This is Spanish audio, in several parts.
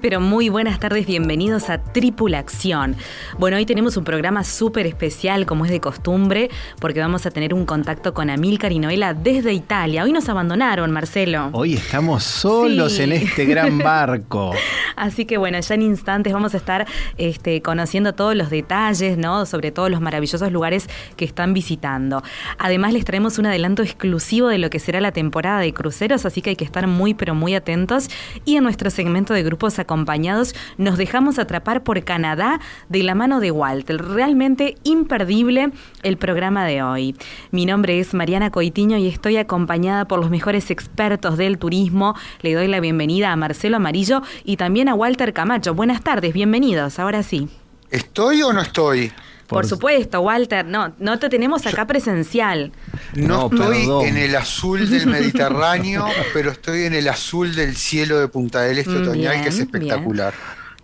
Pero muy buenas tardes, bienvenidos a Tripulación. Bueno, hoy tenemos un programa súper especial, como es de costumbre, porque vamos a tener un contacto con Amilcar y Noela desde Italia. Hoy nos abandonaron, Marcelo. Hoy estamos solos Sí. en este gran barco. Así que bueno, ya en instantes vamos a estar este, conociendo todos los detalles, ¿no? Sobre todos los maravillosos lugares que están visitando. Además, les traemos un adelanto exclusivo de lo que será la temporada de cruceros, así que hay que estar muy, pero muy atentos. Y en nuestro segmento de grupos acompañados, nos dejamos atrapar por Canadá de la mano de Walter. Realmente imperdible el programa de hoy. Mi nombre es Mariana Coitiño y estoy acompañada por los mejores expertos del turismo. Le doy la bienvenida a Marcelo Amarillo y también a Walter Camacho. Buenas tardes, bienvenidos. Ahora sí. ¿Estoy o no estoy? Por, Por- supuesto, Walter. No, no te tenemos acá presencial. No, No, estoy perdón. en el azul del Mediterráneo, pero estoy en el azul del cielo de Punta del Este Mm, otoñal, que es bien, espectacular.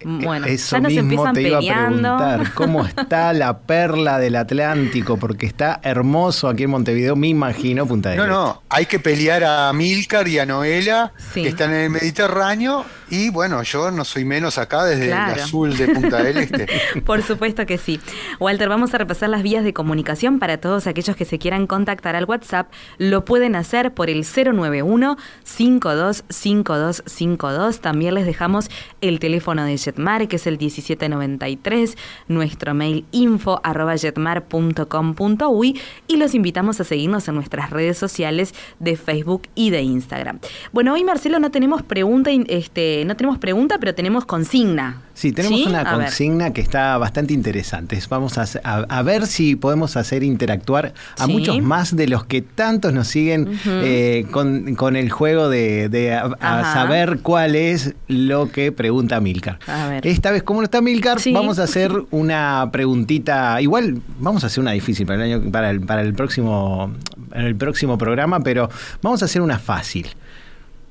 Bueno, Eso ya nos mismo empiezan te iba a peleando. preguntar. ¿Cómo está la perla del Atlántico? Porque está hermoso aquí en Montevideo, me imagino, Punta del No, Este. no, hay que pelear a Milcar y a Noela, Sí. que están en el Mediterráneo, y bueno, yo no soy menos acá desde Claro. el azul de Punta del Este. Por supuesto que sí. Walter, vamos a repasar las vías de comunicación para todos aquellos que se quieran contactar al WhatsApp. Lo pueden hacer por el 091-525252. También les dejamos el teléfono de Jetmar, que es el 1793, nuestro mail info arroba jetmar.com.uy y los invitamos a seguirnos en nuestras redes sociales de Facebook y de Instagram. Bueno, hoy Marcelo no tenemos pregunta, este, no tenemos pregunta, pero tenemos consigna. Sí, tenemos ¿Sí? una consigna que está bastante interesante. Vamos a, a- a ver si podemos hacer interactuar a Sí. muchos más de los que tantos nos siguen eh, con, con el juego de, de a- a Ajá. saber cuál es lo que pregunta Milcar. A ver. Esta vez, como no está Milcar, Sí. vamos a hacer una preguntita. Igual vamos a hacer una difícil para el año, para el, para el próximo, para el próximo programa, pero vamos a hacer una fácil.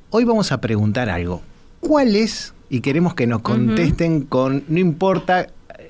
Hoy vamos a preguntar algo. ¿Cuál es? Y queremos que nos contesten con, no importa,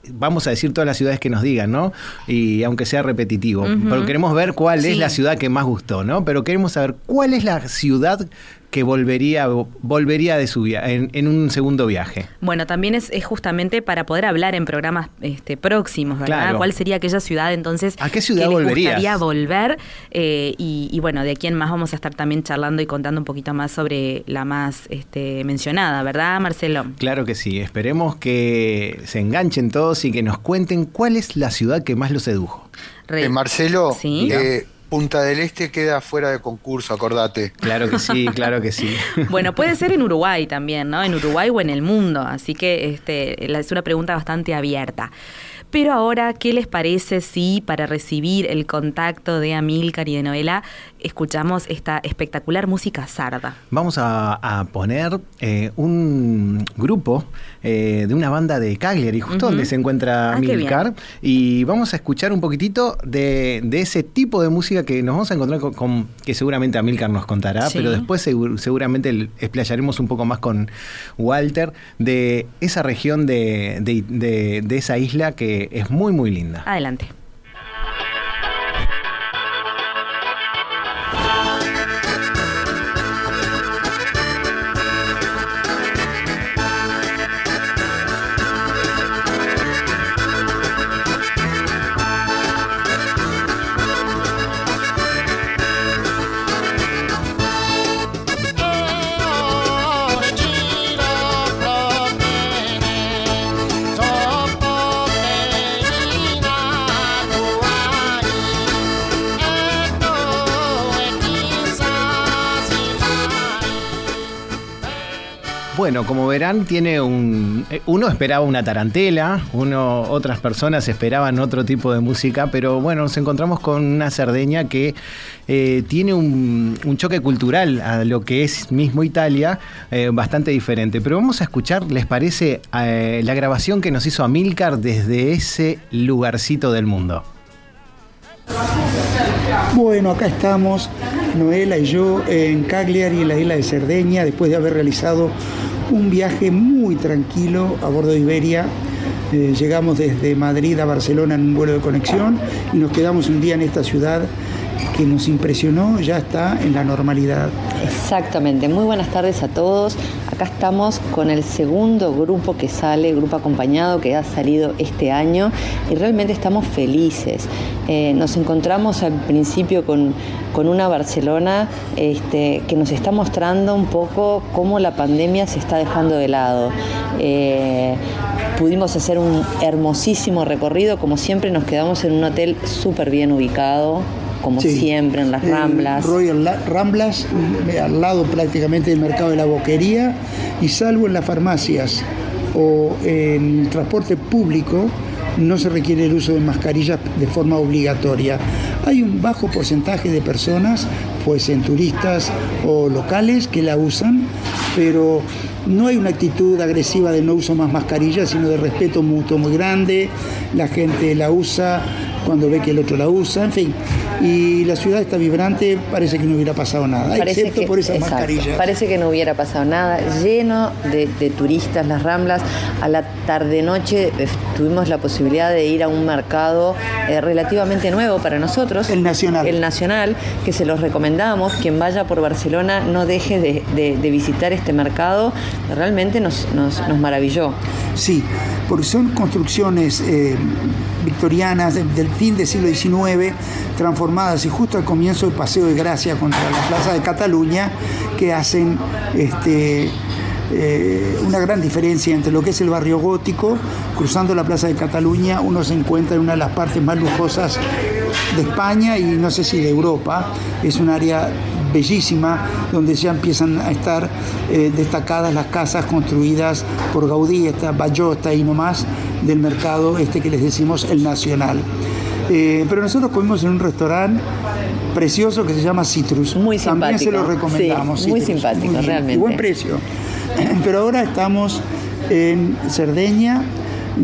vamos a decir todas las ciudades que nos digan, ¿no? Y aunque sea repetitivo, pero queremos ver cuál Sí. es la ciudad que más gustó, ¿no? Pero queremos saber cuál es la ciudad que volvería, volvería de su via- en, en un segundo viaje. Bueno, también es, es justamente para poder hablar en programas este, próximos, ¿verdad? Claro. ¿Cuál sería aquella ciudad entonces ¿A qué ciudad que les volverías? gustaría volver? Eh, y, y bueno, de aquí en más vamos a estar también charlando y contando un poquito más sobre la más este, mencionada, ¿verdad, Marcelo? Claro que sí, esperemos que se enganchen todos y que nos cuenten cuál es la ciudad que más los sedujo. Re- Eh, Marcelo, Sí. eh, Punta del Este queda fuera de concurso, acordate. Claro que sí, claro que sí. Bueno, puede ser en Uruguay también, ¿no? En Uruguay o en el mundo. Así que este, es una pregunta bastante abierta. Pero ahora, ¿qué les parece si para recibir el contacto de Amílcar y de Noela escuchamos esta espectacular música sarda? Vamos a, a poner eh, un grupo eh, de una banda de Cagliari, justo donde se encuentra Ah, Milcar, y vamos a escuchar un poquitito de, de ese tipo de música que nos vamos a encontrar con, con- que seguramente Amilcar nos contará, Sí. pero después segur- seguramente explayaremos un poco más con Walter de esa región de- de esa isla que es muy muy linda. Adelante. Bueno, como verán, tiene un. Eh, uno esperaba una tarantela, uno, otras personas esperaban otro tipo de música, pero bueno, nos encontramos con una Cerdeña que eh, tiene un, choque cultural a lo que es mismo Italia, eh, bastante diferente. Pero vamos a escuchar, ¿les parece, la grabación que nos hizo Amilcar desde ese lugarcito del mundo? Bueno, acá estamos, Noela y yo, en Cagliari, en la isla de Cerdeña, después de haber realizado un viaje muy tranquilo a bordo de Iberia. Eh, llegamos desde Madrid a Barcelona en un vuelo de conexión y nos quedamos un día en esta ciudad que nos impresionó, ya está en la normalidad. Exactamente, muy buenas tardes a todos. Acá estamos con el segundo grupo que sale, grupo acompañado que ha salido este año y realmente estamos felices. Eh, nos encontramos al principio con, una Barcelona este, que nos está mostrando un poco cómo la pandemia se está dejando de lado. Eh, pudimos hacer un hermosísimo recorrido, como siempre nos quedamos en un hotel súper bien ubicado, como siempre en las Ramblas. Royal Ramblas, mm, al lado prácticamente del mercado de la boquería, y salvo en las farmacias o en transporte público, no se requiere el uso de mascarillas de forma obligatoria. Hay un bajo porcentaje de personas, fuesen turistas o locales, que la usan, pero no hay una actitud agresiva de no uso más mascarillas, sino de respeto mutuo muy grande. La gente la usa cuando ve que el otro la usa, en fin y la ciudad está vibrante, parece que no hubiera pasado nada, excepto por esas mascarillas. Parece que no hubiera pasado nada, lleno de, turistas las Ramblas. A la tarde-noche eh, tuvimos la posibilidad de ir a un mercado eh, relativamente nuevo para nosotros. El Nacional. El Nacional, que se los recomendamos. Quien vaya por Barcelona no deje de, visitar este mercado, realmente nos, nos, maravilló. Sí, porque son construcciones eh, victorianas del fin del siglo XIX, transformadas y justo al comienzo del Paseo de Gracia contra la Plaza de Cataluña, que hacen este, eh, una gran diferencia entre lo que es el barrio gótico, cruzando la Plaza de Cataluña, uno se encuentra en una de las partes más lujosas de España y no sé si de Europa. Es un área bellísima donde ya empiezan a estar eh, destacadas las casas construidas por Gaudí, esta Bayota y nomás del mercado este que les decimos el Nacional. Eh, pero nosotros comimos en un restaurante precioso que se llama Citrus. Muy simpático. También se lo recomendamos. muy simpático, realmente. Y buen precio. Pero ahora estamos en Cerdeña,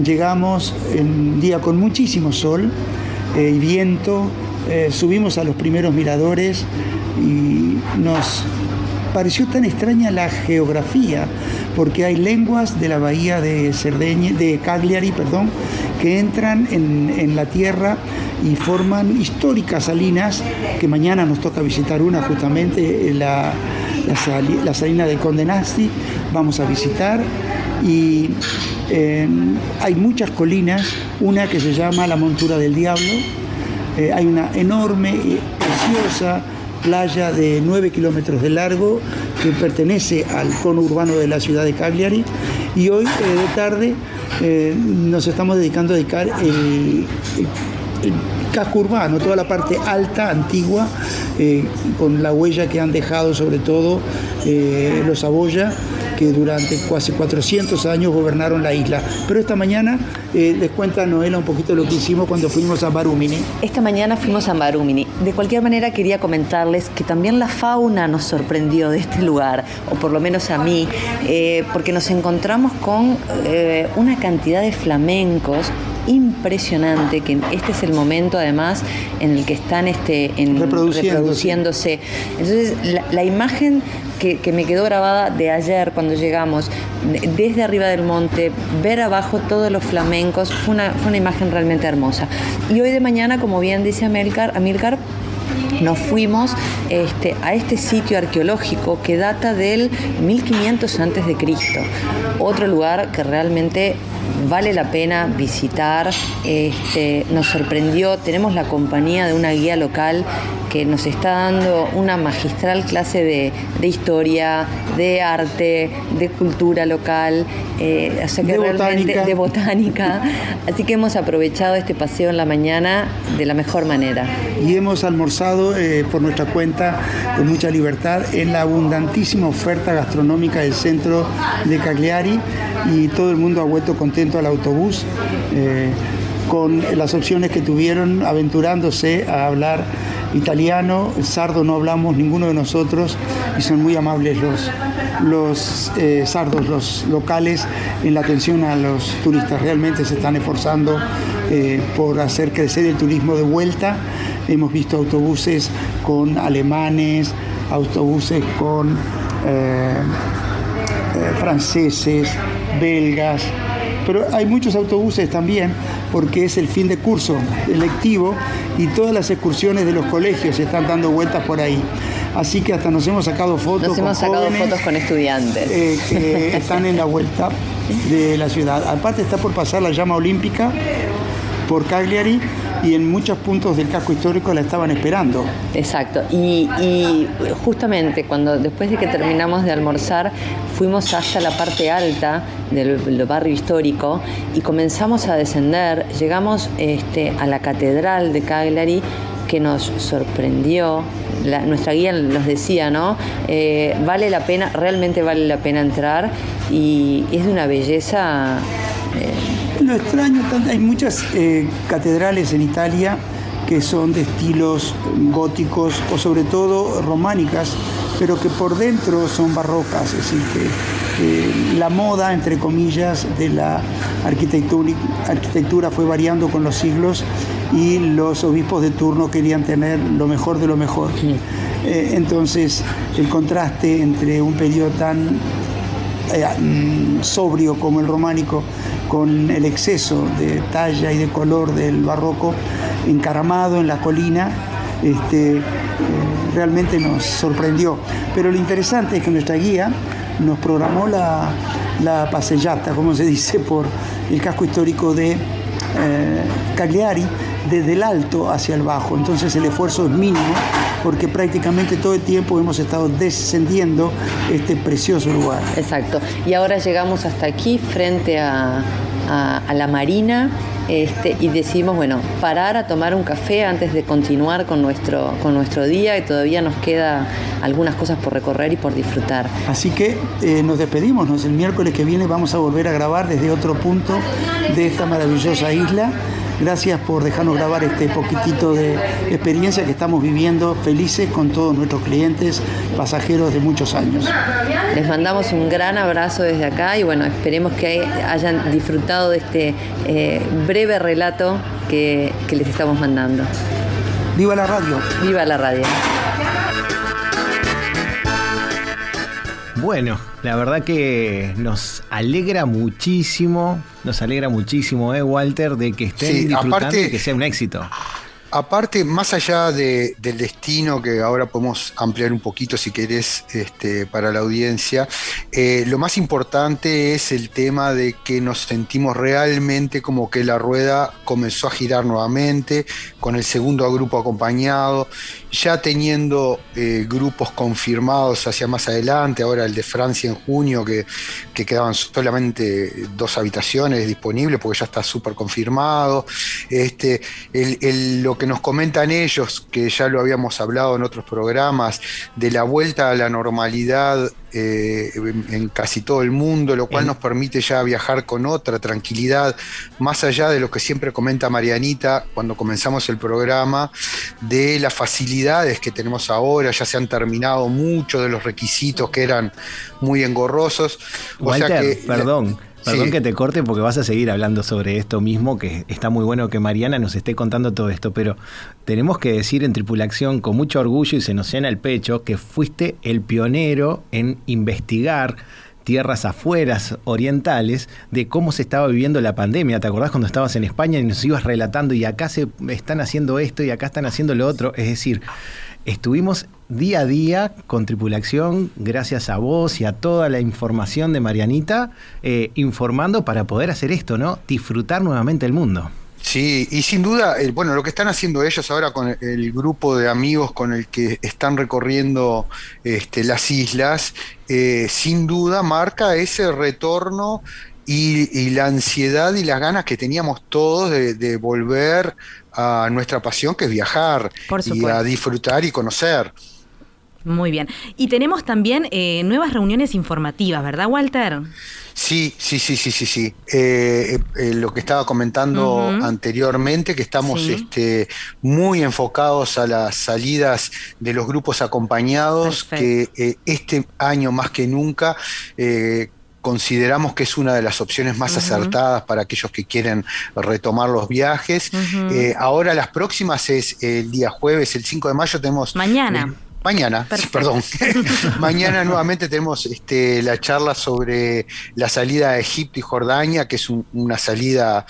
llegamos en un día con muchísimo sol eh, y viento, eh, subimos a los primeros miradores y nos pareció tan extraña la geografía, porque hay lenguas de la bahía de Cerdeña, de Cagliari, perdón, que entran en, la tierra y forman históricas salinas, que mañana nos toca visitar una justamente, la, la, salina de Condenasti, vamos a visitar. Y eh, hay muchas colinas, una que se llama la Montura del Diablo, eh, hay una enorme y preciosa playa de 9 kilómetros de largo que pertenece al cono urbano de la ciudad de Cagliari. Y hoy eh, de tarde eh, nos estamos dedicando a dedicar el, casco urbano, toda la parte alta, antigua, eh, con la huella que han dejado sobre todo los Aboya que durante casi 400 años gobernaron la isla. Pero esta mañana eh, les cuenta Noela un poquito lo que hicimos cuando fuimos a Barumini. Esta mañana fuimos a Barumini. De cualquier manera quería comentarles que también la fauna nos sorprendió de este lugar, o por lo menos a mí, eh, porque nos encontramos con eh, una cantidad de flamencos impresionante, que este es el momento además en el que están este, en, reproduciéndose. Entonces, la, imagen que, me quedó grabada de ayer cuando llegamos, desde arriba del monte, ver abajo todos los flamencos, fue una, fue una imagen realmente hermosa. Y hoy de mañana, como bien dice Amilcar, Amilcar nos fuimos este, a este sitio arqueológico que data del 1500 antes de Cristo. Otro lugar que realmente vale la pena visitar. Este, nos sorprendió, tenemos la compañía de una guía local que nos está dando una magistral clase de, historia, de arte, de cultura local, eh, de, botánica. de botánica. Así que hemos aprovechado este paseo en la mañana de la mejor manera. Y hemos almorzado eh, por nuestra cuenta con mucha libertad en la abundantísima oferta gastronómica del centro de Cagliari y todo el mundo ha vuelto contento al autobús. Eh, con las opciones que tuvieron aventurándose a hablar italiano, sardo no hablamos ninguno de nosotros y son muy amables los, los eh, sardos, los locales, en la atención a los turistas. Realmente se están esforzando por hacer crecer el turismo de vuelta. Hemos visto autobuses con alemanes, autobuses con eh, franceses, belgas, pero hay muchos autobuses también porque es el fin de curso electivo y todas las excursiones de los colegios se están dando vueltas por ahí. Así que hasta nos hemos sacado fotos. Nos hemos sacado fotos con estudiantes. Eh, que están en la vuelta de la ciudad. Aparte está por pasar la llama olímpica por Cagliari y en muchos puntos del casco histórico la estaban esperando. Exacto. Y, justamente cuando después de que terminamos de almorzar fuimos hasta la parte alta del, barrio histórico y comenzamos a descender. Llegamos este, a la catedral de Cagliari que nos sorprendió. nuestra guía nos decía, ¿no? Eh, vale la pena, realmente vale la pena entrar y es de una belleza. Eh, lo extraño, hay muchas eh, catedrales en Italia que son de estilos góticos o sobre todo románicas, pero que por dentro son barrocas, es decir, que la moda, entre comillas, de la arquitectura, arquitectura fue variando con los siglos y los obispos de turno querían tener lo mejor de lo mejor. Eh, entonces, el contraste entre un periodo tan eh, mm, sobrio como el románico con el exceso de talla y de color del barroco encaramado en la colina, este, eh, realmente nos sorprendió. Pero lo interesante es que nuestra guía nos programó la, la pasellata, como se dice, por el casco histórico de eh, Cagliari, desde el alto hacia el bajo. Entonces el esfuerzo es mínimo porque prácticamente todo el tiempo hemos estado descendiendo este precioso lugar. Exacto. Y ahora llegamos hasta aquí, frente a, la marina. Este, y decidimos, bueno, parar a tomar un café antes de continuar con nuestro, con nuestro día y todavía nos queda algunas cosas por recorrer y por disfrutar. Así que eh, nos despedimos, el miércoles que viene vamos a volver a grabar desde otro punto de esta maravillosa isla Gracias por dejarnos grabar este poquitito de experiencia que estamos viviendo felices con todos nuestros clientes, pasajeros de muchos años. Les mandamos un gran abrazo desde acá y bueno, esperemos que hayan disfrutado de este eh, breve relato que, que les estamos mandando. ¡Viva la radio! ¡Viva la radio! Bueno, la verdad que nos alegra muchísimo, nos alegra muchísimo, ¿eh, Walter, de que estén disfrutando y que sea un éxito. Aparte, más allá del destino, que ahora podemos ampliar un poquito si querés este, para la audiencia, eh, lo más importante es el tema de que nos sentimos realmente como que la rueda comenzó a girar nuevamente, con el segundo grupo acompañado, ya teniendo eh, grupos confirmados hacia más adelante, ahora el de Francia en junio, que, quedaban solamente dos habitaciones disponibles porque ya está súper confirmado. Este, el, lo que nos comentan ellos, que ya lo habíamos hablado en otros programas, de la vuelta a la normalidad eh, en casi todo el mundo, lo cual nos permite ya viajar con otra tranquilidad, más allá de lo que siempre comenta Marianita cuando comenzamos el programa, de las facilidades que tenemos ahora, ya se han terminado muchos de los requisitos que eran muy engorrosos. O sea que, perdón. Perdón que te corte porque vas a seguir hablando sobre esto mismo, que está muy bueno que Mariana nos esté contando todo esto, pero tenemos que decir en tripulación con mucho orgullo y se nos llena el pecho que fuiste el pionero en investigar tierras afueras orientales de cómo se estaba viviendo la pandemia. ¿Te acordás cuando estabas en España y nos ibas relatando y acá se están haciendo esto y acá están haciendo lo otro? Es decir, estuvimos día a día con tripulación, gracias a vos y a toda la información de Marianita, eh, informando para poder hacer esto, ¿no? Disfrutar nuevamente el mundo. Sí, y sin duda, bueno, lo que están haciendo ellos ahora con el, grupo de amigos con el que están recorriendo este, las islas, eh, sin duda marca ese retorno y, la ansiedad y las ganas que teníamos todos de, volver a nuestra pasión, que es viajar y a disfrutar y conocer. Muy bien. Y tenemos también eh, nuevas reuniones informativas, ¿verdad, Walter? Sí, sí, sí, sí, sí, sí. Eh, eh, lo que estaba comentando anteriormente, que estamos este, muy enfocados a las salidas de los grupos acompañados, que este año más que nunca consideramos que es una de las opciones más acertadas para aquellos que quieren retomar los viajes. ahora las próximas es el día jueves, el 5 de mayo tenemos... Mañana. Mañana, perdón. Mañana nuevamente tenemos este, la charla sobre la salida de Egipto y Jordania, que es una salida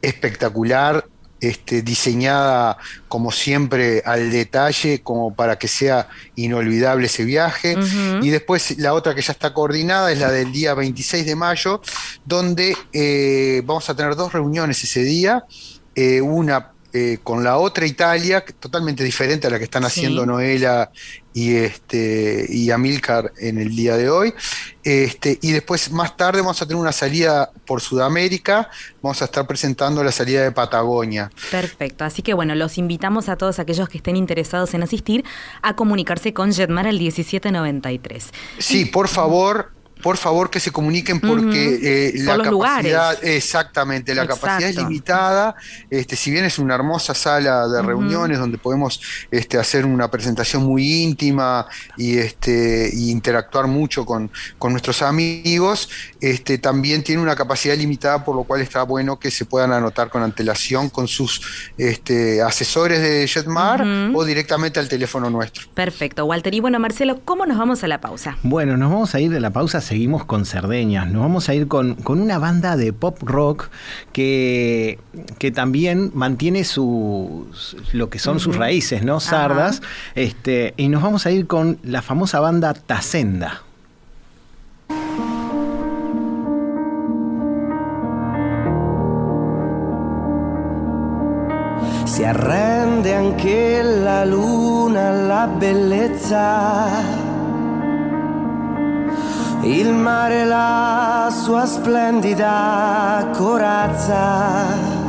espectacular, este, diseñada como siempre al detalle, como para que sea inolvidable ese viaje. Y después la otra que ya está coordinada es la del día 26 de mayo, donde eh, vamos a tener dos reuniones ese día. Eh, una eh, con la otra Italia, totalmente diferente a la que están haciendo Noela y, este, y Amilcar en el día de hoy. Este, y después, más tarde, vamos a tener una salida por Sudamérica, vamos a estar presentando la salida de Patagonia. Perfecto, así que bueno, los invitamos a todos aquellos que estén interesados en asistir a comunicarse con Jetmar al 1793. Sí, por favor, por favor que se comuniquen porque eh, la capacidad, exactamente, la capacidad es limitada. Este, si bien es una hermosa sala de reuniones donde podemos este, hacer una presentación muy íntima y este, interactuar mucho con, nuestros amigos, este, también tiene una capacidad limitada, por lo cual está bueno que se puedan anotar con antelación con sus este, asesores de Jetmar o directamente al teléfono nuestro. Perfecto, Walter. Y bueno, Marcelo, ¿cómo nos vamos a la pausa? Bueno, nos vamos a ir de la pausa seguimos con Cerdeñas. Nos vamos a ir con, una banda de pop rock que, que también mantiene sus, lo que son sus raíces, ¿no? Sardas. Este, y nos vamos a ir con la famosa banda Tacenda. Si arrende anche la luna la bellezza il mare la sua splendida corazza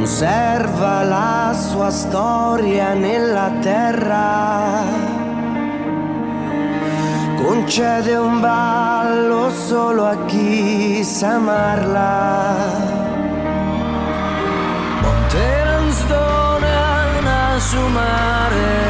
conserva la sua storia nella terra, concede un ballo solo a chi sa amarla. Monte non su mare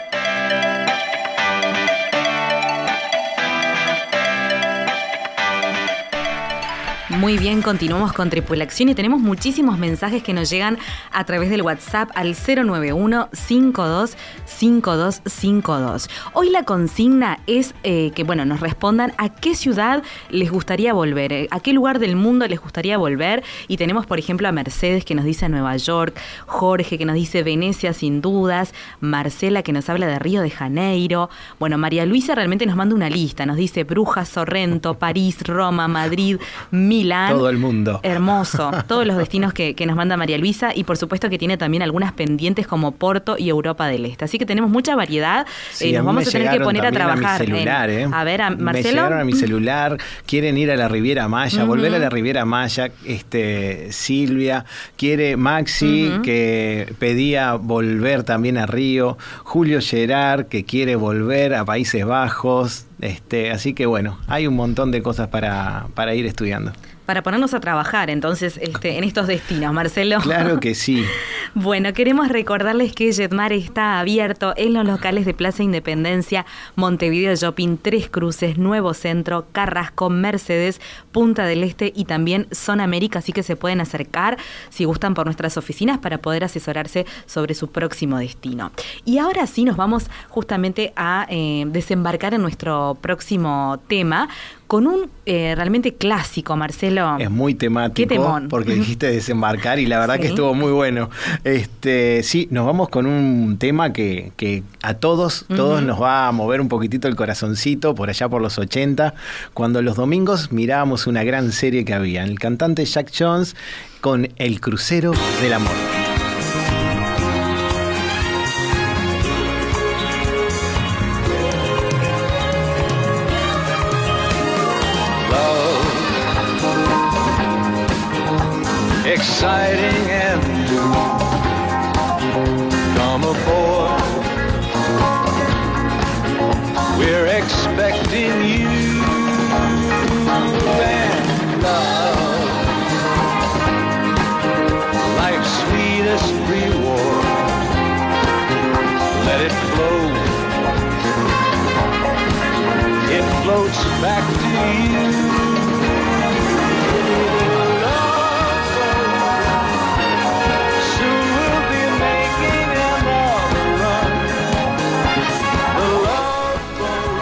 Muy bien, continuamos con Tripulación y tenemos muchísimos mensajes que nos llegan a través del WhatsApp al 091 525252. Hoy la consigna es eh, que, bueno, nos respondan a qué ciudad les gustaría volver, eh, a qué lugar del mundo les gustaría volver. Y tenemos, por ejemplo, a Mercedes que nos dice Nueva York, Jorge que nos dice Venecia sin dudas, Marcela que nos habla de Río de Janeiro. Bueno, María Luisa realmente nos manda una lista, nos dice Brujas, Sorrento, París, Roma, Madrid, Milán. Todo el mundo. Hermoso. Todos los destinos que, nos manda María Luisa y por supuesto que tiene también algunas pendientes como Porto y Europa del Este. Así que tenemos mucha variedad y eh, nos vamos a tener que poner a trabajar. A, mi celular, ¿eh? a ver, a Marcelo. Me llegaron a mi celular, quieren ir a la Riviera Maya, volver a la Riviera Maya. Este, Silvia, quiere Maxi, que pedía volver también a Río. Julio Gerard, que quiere volver a Países Bajos. Este, así que bueno, hay un montón de cosas para, para ir estudiando para ponernos a trabajar entonces este, en estos destinos, Marcelo. Claro que sí. Bueno, queremos recordarles que Jetmar está abierto en los locales de Plaza Independencia, Montevideo Shopping, Tres Cruces, Nuevo Centro, Carrasco, Mercedes, Punta del Este y también Zona América, así que se pueden acercar si gustan por nuestras oficinas para poder asesorarse sobre su próximo destino. Y ahora sí nos vamos justamente a eh, desembarcar en nuestro próximo tema con un eh, realmente clásico, Marcelo. Es muy temático. Qué temón. Porque dijiste desembarcar y la verdad que estuvo muy bueno. Este, sí, nos vamos con un tema que, que a todos, todos nos va a mover un poquitito el corazoncito por allá por los 80, cuando los domingos mirábamos una gran serie que había. El cantante Jack Jones con El Crucero del Amor.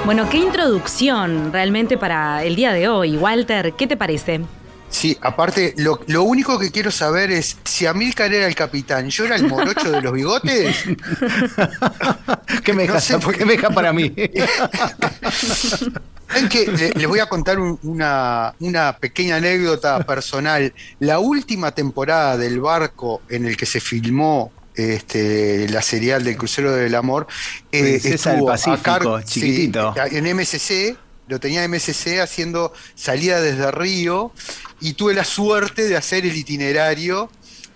Bueno, qué introducción realmente para el día de hoy. Walter, ¿qué te parece? Sí, aparte, lo, lo único que quiero saber es si Amílcar era el capitán, ¿yo era el morocho de los bigotes? ¿Qué me No sé, ¿Qué me dejas para mí? ¿Saben qué? Le- Les voy a contar un- una, una pequeña anécdota personal. La última temporada del barco en el que se filmó este, la serial del Crucero del Amor eh, del estuvo a Pacífico, car- chiquitito. sí, en MSC, lo tenía MSC haciendo salida desde Río y tuve la suerte de hacer el itinerario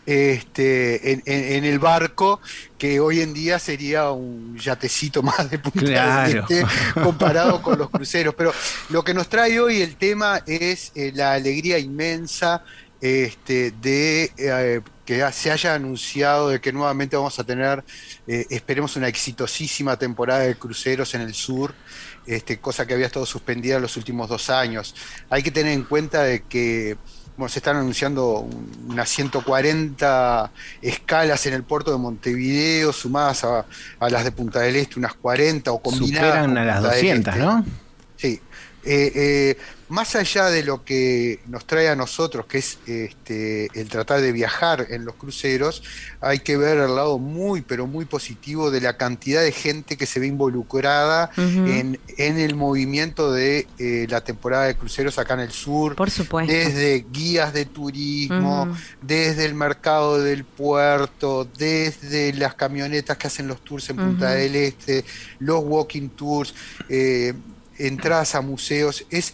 este, en, en- en el barco, que hoy en día sería un yatecito más de Punta. Este, comparado con los cruceros. Pero lo que nos trae hoy el tema es eh, la alegría inmensa este, de eh, que se haya anunciado de que nuevamente vamos a tener, eh, esperemos, una exitosísima temporada de cruceros en el sur. Este, cosa que había estado suspendida los últimos dos años. Hay que tener en cuenta de que bueno, se están anunciando un- unas 140 escalas en el puerto de Montevideo, sumadas a, a las de Punta del Este, unas 40 o combinadas. Superan a las Punta del 200, Este. ¿no? Eh, eh, más allá de lo que nos trae a nosotros, que es este, el tratar de viajar en los cruceros, hay que ver el lado muy, pero muy positivo de la cantidad de gente que se ve involucrada en, en el movimiento de eh, la temporada de cruceros acá en el sur. Por supuesto. Desde guías de turismo, desde el mercado del puerto, desde las camionetas que hacen los tours en Punta del Este, los walking tours, eh, entradas a museos. Es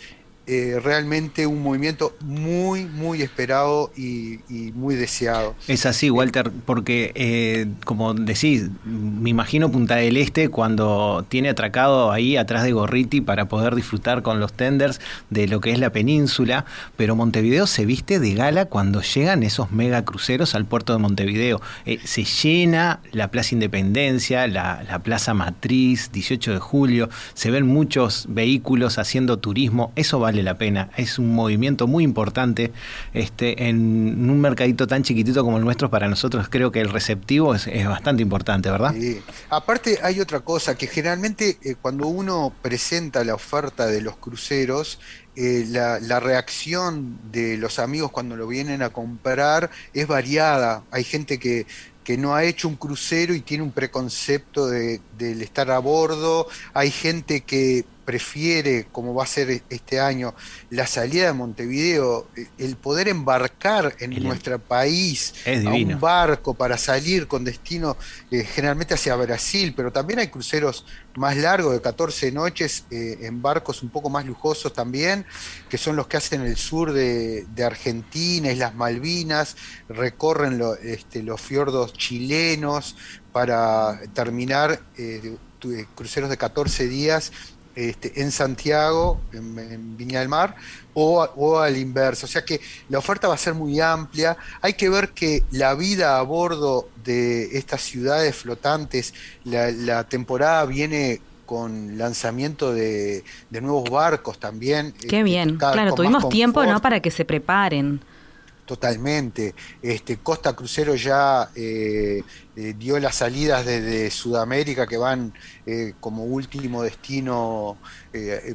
eh, realmente un movimiento muy, muy esperado y, muy deseado. Es así, Walter, porque eh, como decís, me imagino Punta del Este cuando tiene atracado ahí atrás de Gorriti para poder disfrutar con los tenders de lo que es la península, pero Montevideo se viste de gala cuando llegan esos mega cruceros al puerto de Montevideo. Eh, se llena la Plaza Independencia, la Plaza Matriz, 18 de julio, se ven muchos vehículos haciendo turismo, eso vale la pena, es un movimiento muy importante este, en un mercadito tan chiquitito como el nuestro, para nosotros creo que el receptivo es, bastante importante, ¿verdad? Sí. Aparte hay otra cosa, que generalmente eh, cuando uno presenta la oferta de los cruceros, eh, la, la reacción de los amigos cuando lo vienen a comprar es variada. Hay gente que, que no ha hecho un crucero y tiene un preconcepto de, del estar a bordo. Hay gente que prefiere, como va a ser este año, la salida de Montevideo, eh, el poder embarcar en El- nuestro país a un barco para salir con destino eh, generalmente hacia Brasil, pero también hay cruceros más largos de 14 noches eh, en barcos un poco más lujosos también, que son los que hacen el sur de, de Argentina, Islas Malvinas, recorren lo- este, los fiordos chilenos para terminar eh, cruceros de 14 días este, en Santiago, en, en Viña del Mar, o, o al inverso. O sea que la oferta va a ser muy amplia. Hay que ver que la vida a bordo de estas ciudades flotantes, la, la temporada viene con lanzamiento de, de nuevos barcos también. Qué este, bien. Claro, tuvimos tiempo, ¿no? Para que se preparen. Totalmente. Este, Costa Crucero ya eh, eh, dio las salidas desde Sudamérica que van eh, como último destino,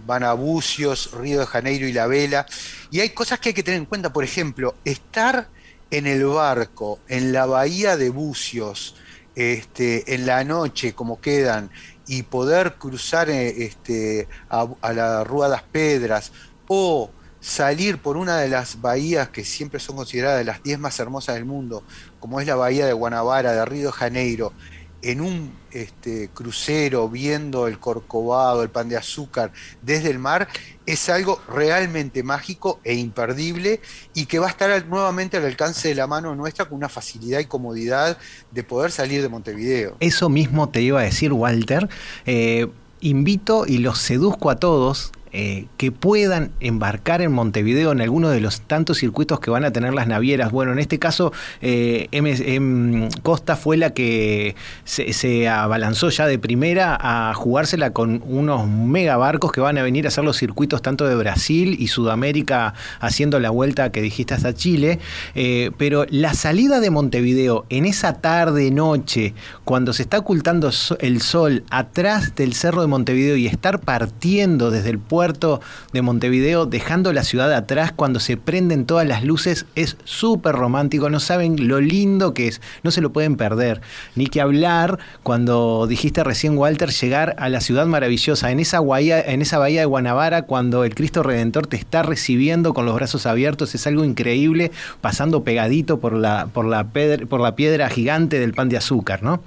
van a Bucios, Río de Janeiro y La Vela. Y hay cosas que hay que tener en cuenta, por ejemplo, estar en el barco, en la bahía de Bucios, este, en la noche, como quedan, y poder cruzar este, a, a la Rúa das Pedras, o salir por una de las bahías que siempre son consideradas de las 10 más hermosas del mundo, como es la bahía de Guanabara, de Río de Janeiro, en un este, crucero viendo el corcovado, el pan de azúcar desde el mar, es algo realmente mágico e imperdible y que va a estar nuevamente al alcance de la mano nuestra con una facilidad y comodidad de poder salir de Montevideo. Eso mismo te iba a decir, Walter. Eh, invito y los seduzco a todos eh, que puedan embarcar en Montevideo en alguno de los tantos circuitos que van a tener las navieras. Bueno, en este caso, eh, M- M- Costa fue la que se, abalanzó ya de primera a jugársela con unos megabarcos que van a venir a hacer los circuitos tanto de Brasil y Sudamérica haciendo la vuelta que dijiste hasta Chile. Eh, pero la salida de Montevideo en esa tarde, noche, cuando se está ocultando el sol atrás del cerro de Montevideo y estar partiendo desde el puerto de Montevideo, dejando la ciudad atrás cuando se prenden todas las luces, es súper romántico. No saben lo lindo que es, no se lo pueden perder. Ni que hablar cuando dijiste recién, Walter, llegar a la ciudad maravillosa, en esa, bahía, en esa bahía de Guanabara, cuando el Cristo Redentor te está recibiendo con los brazos abiertos, es algo increíble, pasando pegadito por la, por la, pedra, por la piedra gigante del pan de azúcar, ¿no?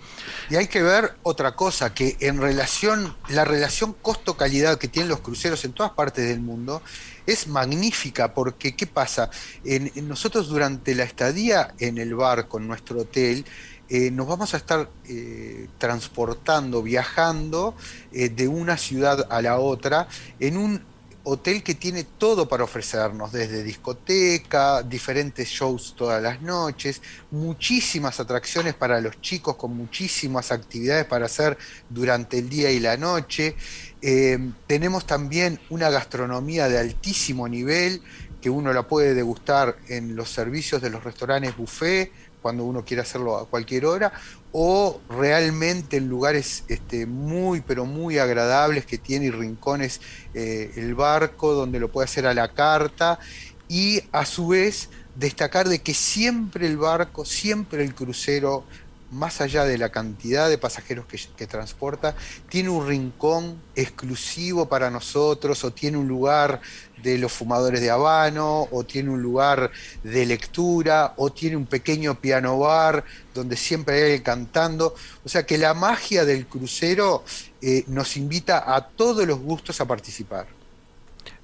Y hay que ver otra cosa, que en relación, la relación costo-calidad que tienen los cruceros en todas partes del mundo es magnífica, porque ¿qué pasa? En- nosotros durante la estadía en el barco, en nuestro hotel, eh, nos vamos a estar eh, transportando, viajando eh, de una ciudad a la otra en un hotel que tiene todo para ofrecernos, desde discoteca, diferentes shows todas las noches, muchísimas atracciones para los chicos con muchísimas actividades para hacer durante el día y la noche. Eh, tenemos también una gastronomía de altísimo nivel que uno la puede degustar en los servicios de los restaurantes buffet cuando uno quiere hacerlo a cualquier hora o realmente en lugares este, muy pero muy agradables que tiene y rincones eh, el barco donde lo puede hacer a la carta y a su vez destacar de que siempre el barco, siempre el crucero, más allá de la cantidad de pasajeros que, transporta, tiene un rincón exclusivo para nosotros o tiene un lugar de los fumadores de habano o tiene un lugar de lectura o tiene un pequeño piano bar donde siempre hay alguien cantando. O sea que la magia del crucero eh, nos invita a todos los gustos a participar.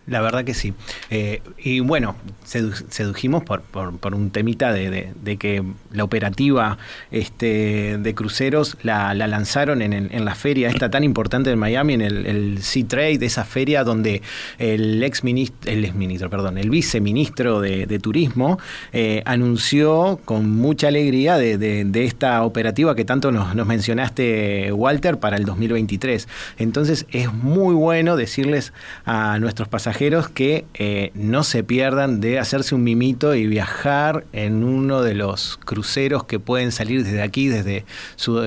La verdad que sí. Eh, y bueno, sedu- sedujimos por, por, un temita de, de- que la operativa este, de cruceros la, la lanzaron en, en- la feria esta tan importante de Miami, en el, el Sea Trade, esa feria donde el ex ministro, el ex ministro, perdón, el viceministro de, de Turismo eh, anunció con mucha alegría de esta operativa que tanto nos, nos mencionaste, Walter, para el 2023. Entonces es muy bueno decirles a nuestros pasajeros que eh, no se pierdan de hacerse un mimito y viajar en uno de los cruceros que pueden salir desde aquí, desde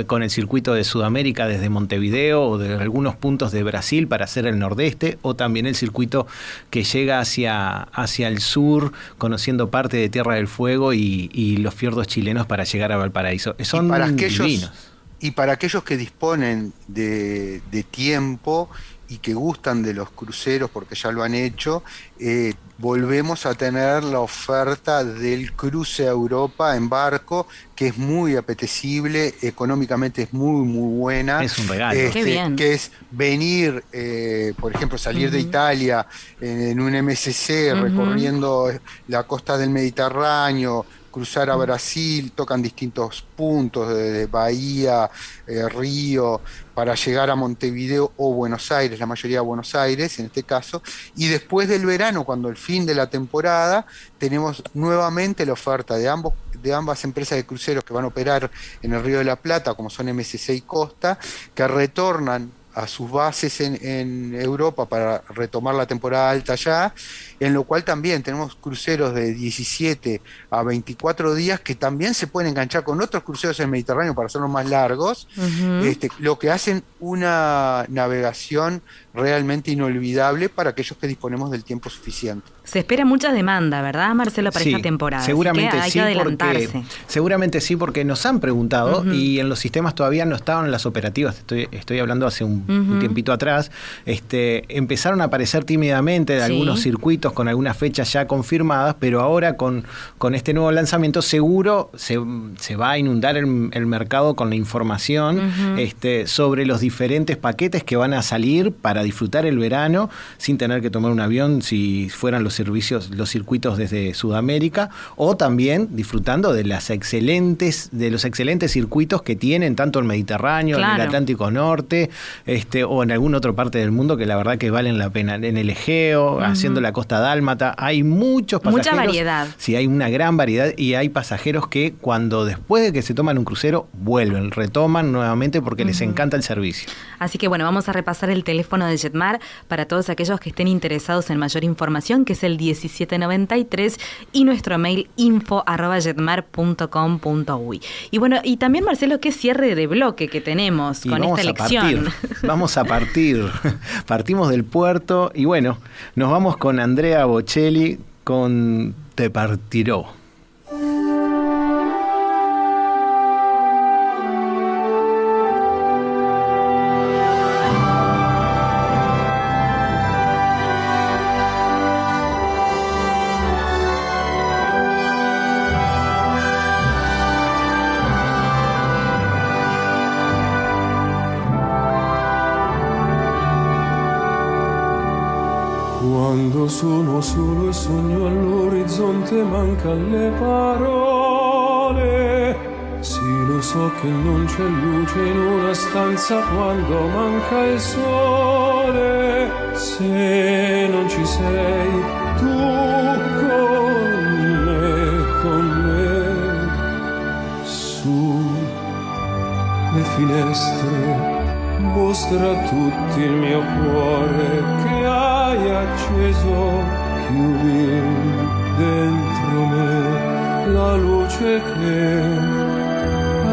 con el circuito de Sudamérica, desde Montevideo o de algunos puntos de Brasil para hacer el nordeste, o también el circuito que llega hacia, hacia el sur, conociendo parte de Tierra del Fuego y, y los fiordos chilenos para llegar a Valparaíso. Son y para aquellos, divinos. Y para aquellos que disponen de, de tiempo y que gustan de los cruceros porque ya lo han hecho, eh, volvemos a tener la oferta del cruce a Europa en barco, que es muy apetecible, económicamente es muy, muy buena. Es un regalo. Qué bien. Que es venir, eh, por ejemplo, salir de. Italia en, en un MSC recorriendo la costa del Mediterráneo, cruzar a Brasil, tocan distintos puntos, desde Bahía, eh, Río, para llegar a Montevideo o Buenos Aires, la mayoría a Buenos Aires en este caso, y después del verano, cuando el fin de la temporada, tenemos nuevamente la oferta de ambos de ambas empresas de cruceros que van a operar en el Río de la Plata, como son MSC y Costa, que retornan a sus bases en, en Europa para retomar la temporada alta ya, en lo cual también tenemos cruceros de 17 a 24 días que también se pueden enganchar con otros cruceros en el Mediterráneo para hacerlos más largos, este, lo que hacen una navegación realmente inolvidable para aquellos que disponemos del tiempo suficiente. Se espera mucha demanda, ¿verdad, Marcelo, para Sí, esta temporada? Así Seguramente que hay sí, que adelantarse. porque seguramente sí, porque nos han preguntado y en los sistemas todavía no estaban las operativas. Estoy, estoy hablando hace un, tiempito atrás. Este, empezaron a aparecer tímidamente de Sí. algunos circuitos con algunas fechas ya confirmadas, pero ahora con, con este nuevo lanzamiento seguro se, se va a inundar el, el mercado con la información este, sobre los diferentes paquetes que van a salir para disfrutar el verano sin tener que tomar un avión si fueran los servicios, los circuitos desde Sudamérica, o también disfrutando de las excelentes, de los excelentes circuitos que tienen tanto el Mediterráneo, en el Atlántico Norte, este, o en alguna otra parte del mundo que la verdad que valen la pena. En el Egeo, haciendo la costa dálmata, hay muchos Mucha pasajeros. variedad. Sí, hay una gran variedad y hay pasajeros que cuando después de que se toman un crucero vuelven, retoman nuevamente porque les encanta el servicio. Así que bueno, vamos a repasar el teléfono de Jetmar para todos aquellos que estén interesados en mayor información, que es el 1793 y nuestro mail info arroba. Y bueno, y también Marcelo, qué cierre de bloque que tenemos Y con esta elección. partir, vamos a partir. Partimos del puerto y bueno, nos vamos con Andrea Bocelli con Te partiró. Stanza quando manca il sole. Se non ci sei tu con me, con me, su le finestre mostra tutti il mio cuore che hai acceso, chiudi dentro me la luce che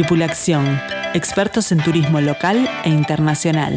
Tripulación, expertos en turismo local e internacional.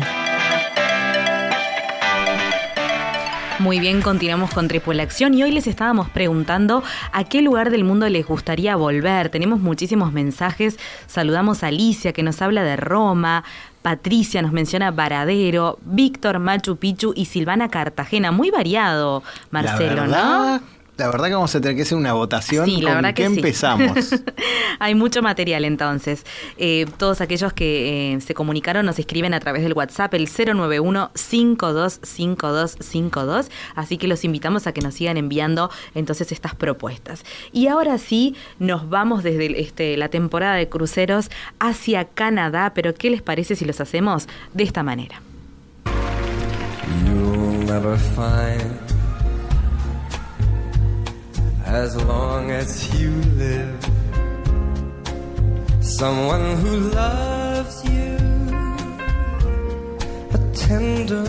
Muy bien, continuamos con Tripulación y hoy les estábamos preguntando a qué lugar del mundo les gustaría volver. Tenemos muchísimos mensajes. Saludamos a Alicia que nos habla de Roma. Patricia nos menciona Varadero, Víctor, Machu Picchu y Silvana Cartagena. Muy variado, Marcelo, la verdad, ¿no? La verdad que vamos a tener que hacer una votación. Sí, la ¿Con verdad qué que sí. empezamos? Hay mucho material entonces. Eh, todos aquellos que eh, se comunicaron nos escriben a través del WhatsApp el 091-525252. Así que los invitamos a que nos sigan enviando entonces estas propuestas. Y ahora sí, nos vamos desde el- este, la temporada de cruceros hacia Canadá. Pero ¿qué les parece si los hacemos de esta manera? You'll never find as long as you live someone who loves you but tender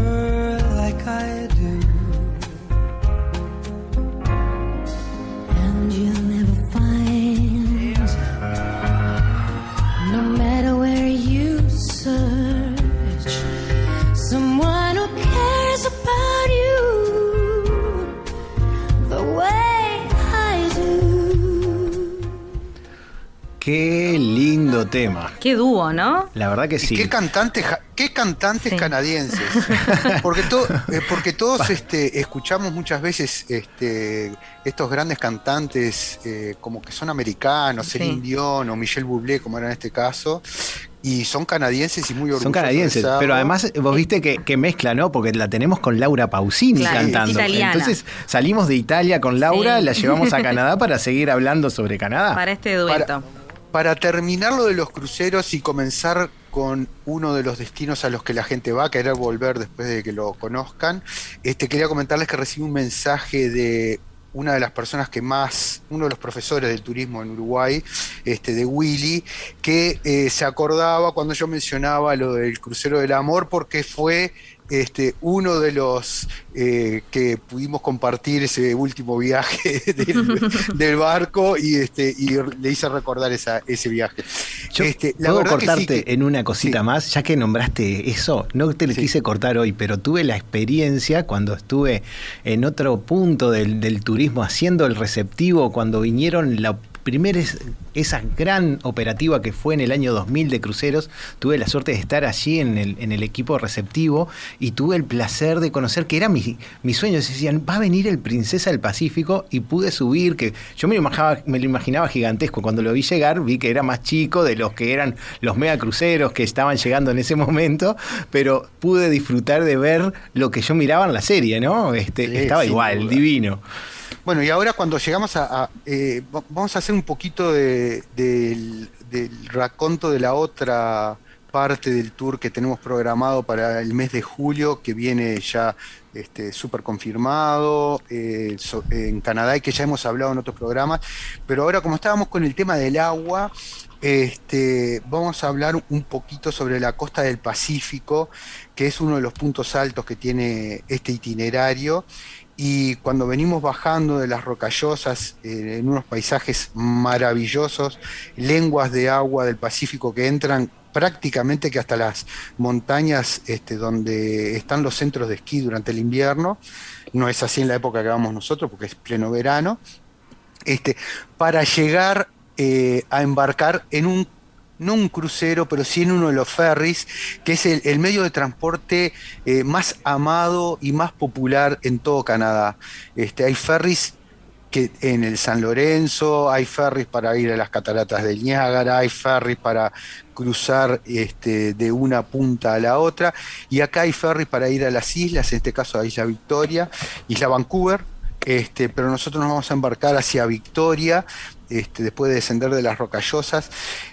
like I do. And you'll tema. Qué dúo, ¿no? La verdad que Y sí. qué cantantes, qué cantantes Sí. canadienses. Porque, to- eh, porque todos este, escuchamos muchas veces este, estos grandes cantantes eh, como que son americanos, Sí. Celine Dion o Michel Bublé, como era en este caso, y son canadienses y muy orgullosos. Son canadienses, pero además vos viste que, que mezcla, ¿no? Porque la tenemos con Laura Pausini Claro, cantando. italiana. Entonces salimos de Italia con Laura, Sí. la llevamos a Canadá para seguir hablando sobre Canadá. Para este dueto. Para terminar lo de los cruceros y comenzar con uno de los destinos a los que la gente va a querer volver después de que lo conozcan, este, quería comentarles que recibí un mensaje de una de las personas que más, uno de los profesores del turismo en Uruguay, este, de Willy, que eh, se acordaba cuando yo mencionaba lo del crucero del amor, porque fue este, uno de los eh, que pudimos compartir ese último viaje del, del barco y, este, y le hice recordar esa, ese viaje. Yo Este, la puedo verdad que sí cortarte que- en una cosita sí. más, ya que nombraste eso, no te lo Sí. quise cortar hoy, pero tuve la experiencia cuando estuve en otro punto del, del turismo haciendo el receptivo, cuando vinieron la primera, es- esa gran operativa que fue en el año 2000 de cruceros, tuve la suerte de estar allí en el, en el equipo receptivo y tuve el placer de conocer que era mi, mi sueño. Decían, va a venir el Princesa del Pacífico y pude subir, que yo me lo, imaginaba, me lo imaginaba gigantesco. Cuando lo vi llegar, vi que era más chico de los que eran los mega cruceros que estaban llegando en ese momento, pero pude disfrutar de ver lo que yo miraba en la serie, ¿no? Este, Sí, estaba igual, duda. divino. Bueno, y ahora cuando llegamos a... eh, va- vamos a hacer un poquito de- del, del raconto de la otra parte del tour que tenemos programado para el mes de julio, que viene ya este, súper confirmado eh, en Canadá y que ya hemos hablado en otros programas. Pero ahora como estábamos con el tema del agua, este, vamos a hablar un poquito sobre la costa del Pacífico, que es uno de los puntos altos que tiene este itinerario. Y cuando venimos bajando de las rocallosas, eh, en unos paisajes maravillosos, lenguas de agua del Pacífico que entran prácticamente que hasta las montañas este, donde están los centros de esquí durante el invierno, no es así en la época que vamos nosotros, porque es pleno verano, este, para llegar eh, a embarcar en un, no un crucero, pero sí en uno de los ferries, que es el, medio de transporte eh, más amado y más popular en todo Canadá. Este, hay ferries que en el San Lorenzo, hay ferries para ir a las cataratas del Niágara, hay ferries para cruzar este, de una punta a la otra, y acá hay ferries para ir a las islas, en este caso a Isla Victoria, Isla Vancouver, este, pero nosotros nos vamos a embarcar hacia Victoria, este, después de descender de las rocallosas,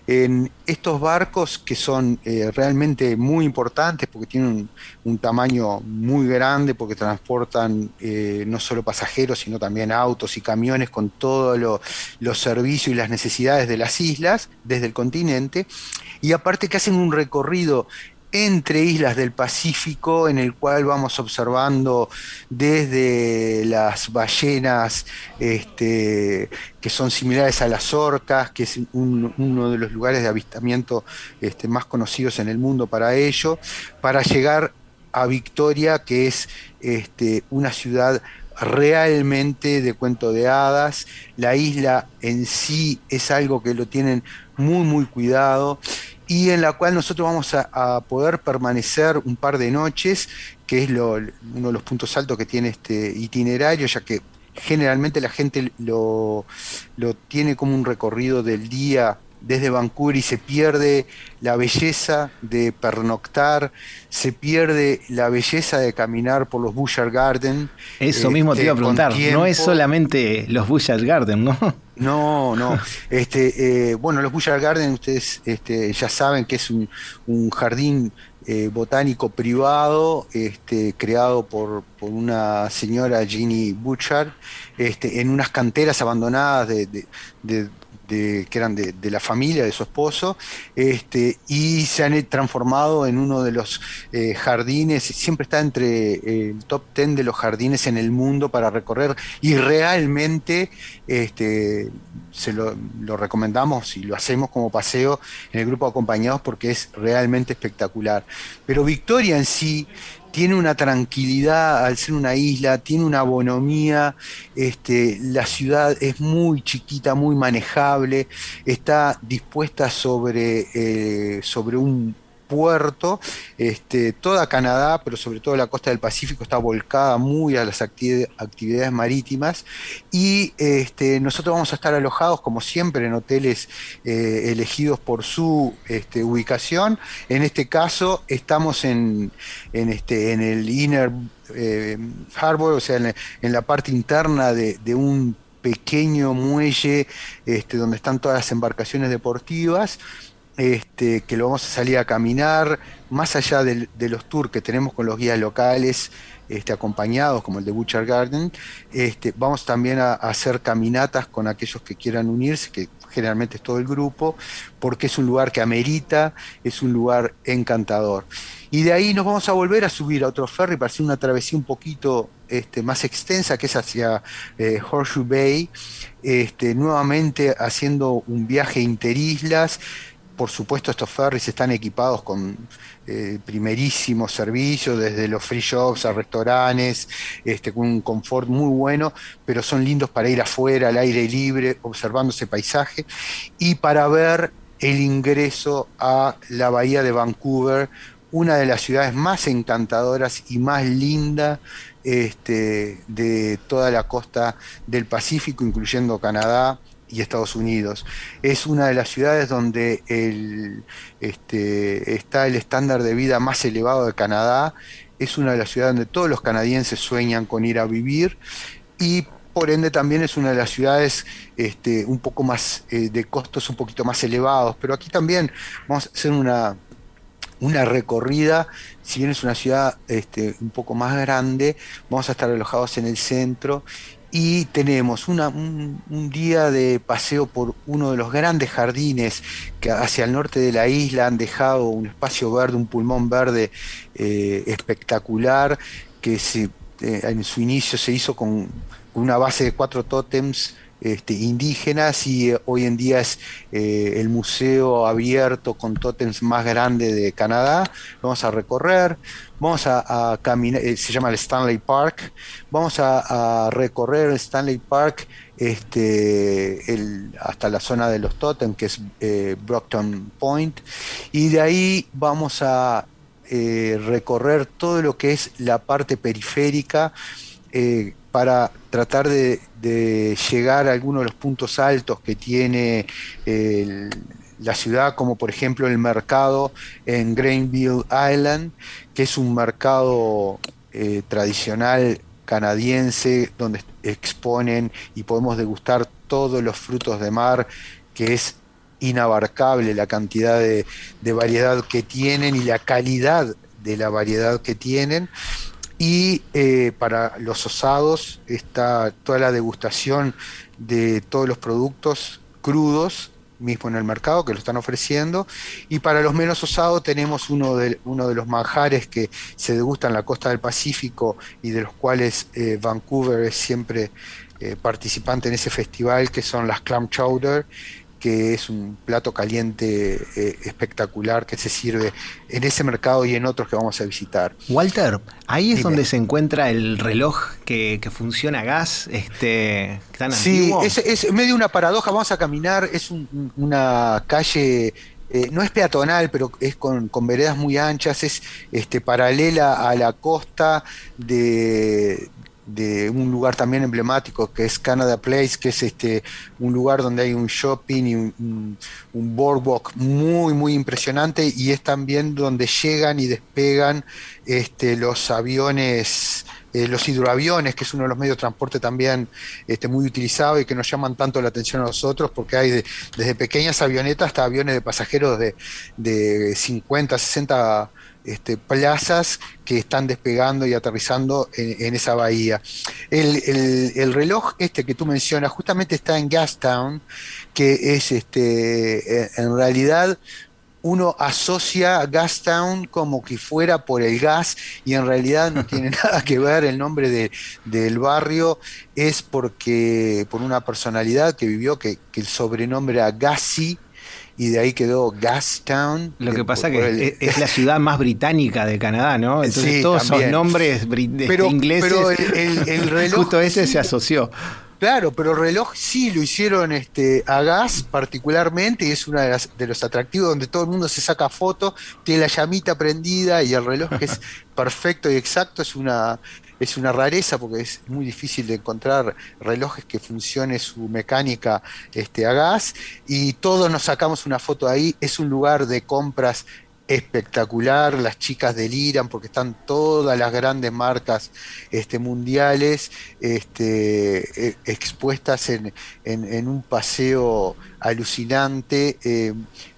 en estos barcos que son eh, realmente muy importantes porque tienen un, tamaño muy grande, porque transportan eh, no solo pasajeros, sino también autos y camiones con todos lo- los servicios y las necesidades de las islas desde el continente, y aparte que hacen un recorrido entre islas del Pacífico, en el cual vamos observando desde las ballenas este, que son similares a las orcas, que es un- uno de los lugares de avistamiento este, más conocidos en el mundo para ello, para llegar a Victoria, que es este, una ciudad realmente de cuento de hadas. La isla en sí es algo que lo tienen muy, muy cuidado y en la cual nosotros vamos a, a poder permanecer un par de noches, que es lo- uno de los puntos altos que tiene este itinerario, ya que generalmente la gente lo, lo tiene como un recorrido del día desde Vancouver y se pierde la belleza de pernoctar, se pierde la belleza de caminar por los Bushar Garden. Eso mismo te iba a con preguntar, no es solamente los Bushard Garden, ¿no? No, no. Este, eh, bueno, los Bushard Garden, ustedes este, ya saben que es un, un jardín eh, botánico privado, este, creado por, por una señora Ginny Butchard, este, en unas canteras abandonadas de, de- de- que eran de, la familia de su esposo, este, y se han transformado en uno de los eh, jardines, siempre está entre eh, el top 10 de los jardines en el mundo para recorrer, y realmente este, se lo, lo recomendamos y lo hacemos como paseo en el grupo acompañados porque es realmente espectacular. Pero Victoria en sí tiene una tranquilidad al ser una isla, tiene una bonomía, este, la ciudad es muy chiquita, muy manejable, está dispuesta sobre, eh, sobre un puerto, este, toda Canadá, pero sobre todo la costa del Pacífico está volcada muy a las acti- actividades marítimas. Y este, nosotros vamos a estar alojados como siempre en hoteles eh, elegidos por su este, ubicación. En este caso estamos en, en, el Inner eh, Harbor, o sea, en, la parte interna de, un pequeño muelle donde están todas las embarcaciones deportivas este, que lo vamos a salir a caminar, más allá de, los tours que tenemos con los guías locales este, acompañados, como el de Butcher Garden, este, vamos también a, hacer caminatas con aquellos que quieran unirse, que generalmente es todo el grupo, porque es un lugar que amerita, es un lugar encantador. Y de ahí nos vamos a volver a subir a otro ferry para hacer una travesía un poquito más extensa, que es hacia eh, Horseshoe Bay, nuevamente haciendo un viaje interislas. Por supuesto, estos ferries están equipados con eh, primerísimos servicios, desde los free shops a restaurantes, este, con un confort muy bueno, pero son lindos para ir afuera, al aire libre, observando ese paisaje, y para ver el ingreso a la bahía de Vancouver, una de las ciudades más encantadoras y más linda este, de toda la costa del Pacífico, incluyendo Canadá y Estados Unidos. Es una de las ciudades donde este, está el estándar de vida más elevado de Canadá. Es una de las ciudades donde todos los canadienses sueñan con ir a vivir y por ende también es una de las ciudades este, un poco más eh, de costos un poquito más elevados. Pero aquí también vamos a hacer una, una recorrida, si bien es una ciudad este, un poco más grande, vamos a estar alojados en el centro y tenemos un día de paseo por uno de los grandes jardines que hacia el norte de la isla han dejado un espacio verde, un pulmón verde eh, espectacular que se, eh, en su inicio se hizo con una base de cuatro tótems este, indígenas y eh, hoy en día es eh, el museo abierto con tótems más grande de Canadá. Vamos a recorrer, vamos a, caminar, eh, se llama el Stanley Park, vamos a, recorrer el Stanley Park este, hasta la zona de los tótems, que es Brockton Point, y de ahí vamos a recorrer todo lo que es la parte periférica eh, para tratar de, llegar a algunos de los puntos altos que tiene el- la ciudad, como por ejemplo el mercado en Granville Island, que es un mercado eh, tradicional canadiense donde exponen y podemos degustar todos los frutos de mar, que es inabarcable la cantidad de variedad que tienen y la calidad de la variedad que tienen. Y eh, para los osados está toda la degustación de todos los productos crudos mismo en el mercado que lo están ofreciendo. Y para los menos osados tenemos uno de, uno de los manjares que se degustan en la costa del Pacífico y de los cuales eh, Vancouver es siempre eh, participante en ese festival, que son las clam chowder que es un plato caliente eh, espectacular que se sirve en ese mercado y en otros que vamos a visitar. Walter, ahí es Dime. donde se encuentra el reloj que, que funciona a gas, este, tan Sí, antiguo. es, es medio una paradoja, vamos a caminar, es un- un- una calle, eh, no es peatonal, pero es con, con veredas muy anchas, es este, paralela a la costa de, de un lugar también emblemático que es Canada Place, que es este, un lugar donde hay un shopping y un, boardwalk muy, muy impresionante y es también donde llegan y despegan este, los aviones eh, los hidroaviones, que es uno de los medios de transporte también este, muy utilizado y que nos llaman tanto la atención a nosotros, porque hay de- desde pequeñas avionetas hasta aviones de pasajeros de, de 50, 60 este, plazas que están despegando y aterrizando en, esa bahía. El reloj este que tú mencionas justamente está en Gastown, que es este, eh, en realidad uno asocia Gastown como que fuera por el gas y en realidad no tiene nada que ver el nombre de- del barrio es porque por una personalidad que vivió que, que el sobrenombre era Gassi y de ahí quedó Gastown. Lo eh, que pasa que el- es, la ciudad más británica de Canadá, ¿no? Entonces Sí, todos también. nombres bri- este, Pero- ingleses. pero el- el- el reloj Justo ese sí. se asoció. Claro, pero el reloj sí lo hicieron este, a gas particularmente y es uno de, las- de los atractivos donde todo el mundo se saca foto, tiene la llamita prendida y el reloj que es perfecto y exacto es una, es una rareza porque es muy difícil de encontrar relojes que funcione su mecánica este, a gas y todos nos sacamos una foto ahí, es un lugar de compras espectacular, las chicas deliran porque están todas las grandes marcas este, mundiales este, eh, expuestas en un paseo alucinante. eh,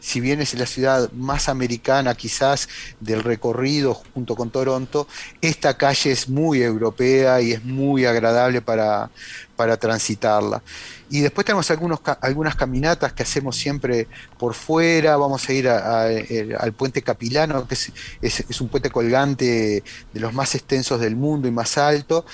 si bien es la ciudad más americana quizás del recorrido junto con Toronto, esta calle es muy europea y es muy agradable para, para transitarla. Y después tenemos algunas caminatas que hacemos siempre por fuera. Vamos a ir el- al puente Capilano, que es un puente colgante de los más extensos del mundo y más alto,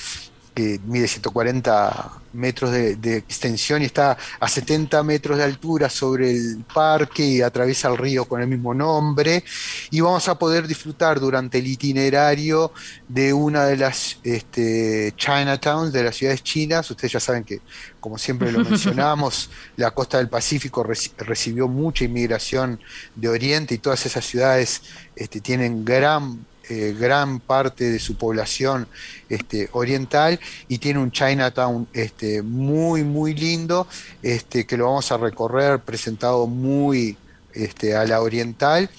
que mide 140 metros de, de extensión y está a 70 metros de altura sobre el parque y atraviesa el río con el mismo nombre. Y vamos a poder disfrutar durante el itinerario de una de las este, Chinatowns de las ciudades chinas. Ustedes ya saben que, como siempre lo mencionamos, la costa del Pacífico reci- recibió mucha inmigración de Oriente y todas esas ciudades este, tienen gran, eh, gran parte de su población este, oriental y tiene un Chinatown este, muy, muy lindo este, que lo vamos a recorrer presentado muy este, a la oriental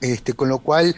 este, con lo cual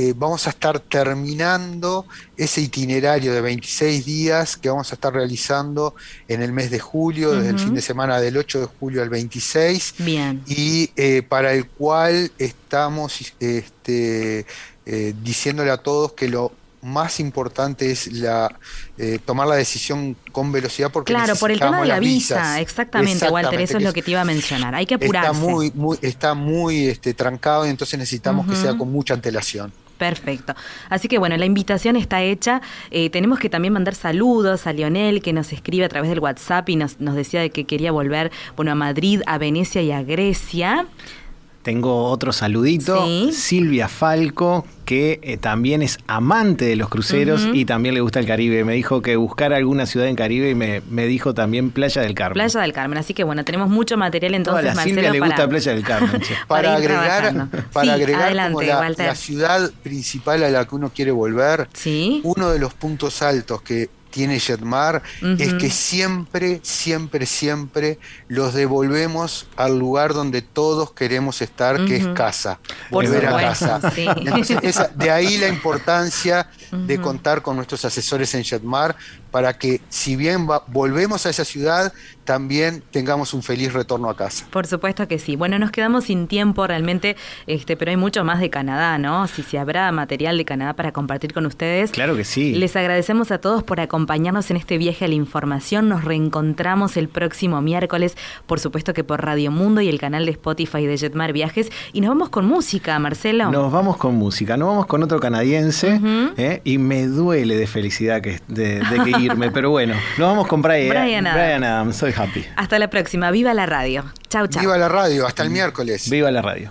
eh, vamos a estar terminando ese itinerario de 26 días que vamos a estar realizando en el mes de julio, desde el fin de semana del 8 de julio al 26, Bien. y eh, para el cual estamos este, eh, diciéndole a todos que lo más importante es la eh, tomar la decisión con velocidad porque Claro, por el tema de la visa, visas. exactamente, Walter, eso es lo que te iba a mencionar. Hay que está apurarse. muy, muy, está muy este, trancado y entonces necesitamos que sea con mucha antelación. Perfecto. Así que bueno, la invitación está hecha. Eh, tenemos que también mandar saludos a Lionel, que nos escribe a través del WhatsApp y nos, nos decía de que quería volver bueno, a Madrid, a Venecia y a Grecia. Tengo otro saludito. Sí. Silvia Falco, que eh, también es amante de los cruceros y también le gusta el Caribe. Me dijo que buscar alguna ciudad en Caribe y me, me dijo también Playa del Carmen. Playa del Carmen. Así que bueno, tenemos mucho material entonces, Toda la Marcelo, Silvia le para- gusta Playa del Carmen. Para agregar, para Sí, agregar adelante, como la, la ciudad principal a la que uno quiere volver, Sí. uno de los puntos altos que tiene Jetmar es que siempre, siempre, siempre los devolvemos al lugar donde todos queremos estar, que es casa, Por volver a casa. sí. Entonces, esa- de ahí la importancia de contar con nuestros asesores en Jetmar para que si bien va- volvemos a esa ciudad, también tengamos un feliz retorno a casa. Por supuesto que sí. Bueno, nos quedamos sin tiempo realmente, este, pero hay mucho más de Canadá, ¿no? Si, si habrá material de Canadá para compartir con ustedes. Claro que sí. Les agradecemos a todos por acompañarnos en este viaje a la información. Nos reencontramos el próximo miércoles, por supuesto que por Radio Mundo y el canal de Spotify de Jetmar Viajes. Y nos vamos con música, Marcelo. Nos vamos con música, nos vamos con otro canadiense. ¿eh? y me duele de felicidad que, de, de que irme, pero bueno, nos vamos con Brian, Bryan Adams. Bryan Adams, soy happy. Hasta la próxima. Viva la radio. Chau, chau. Viva la radio, hasta el miércoles. Viva la radio.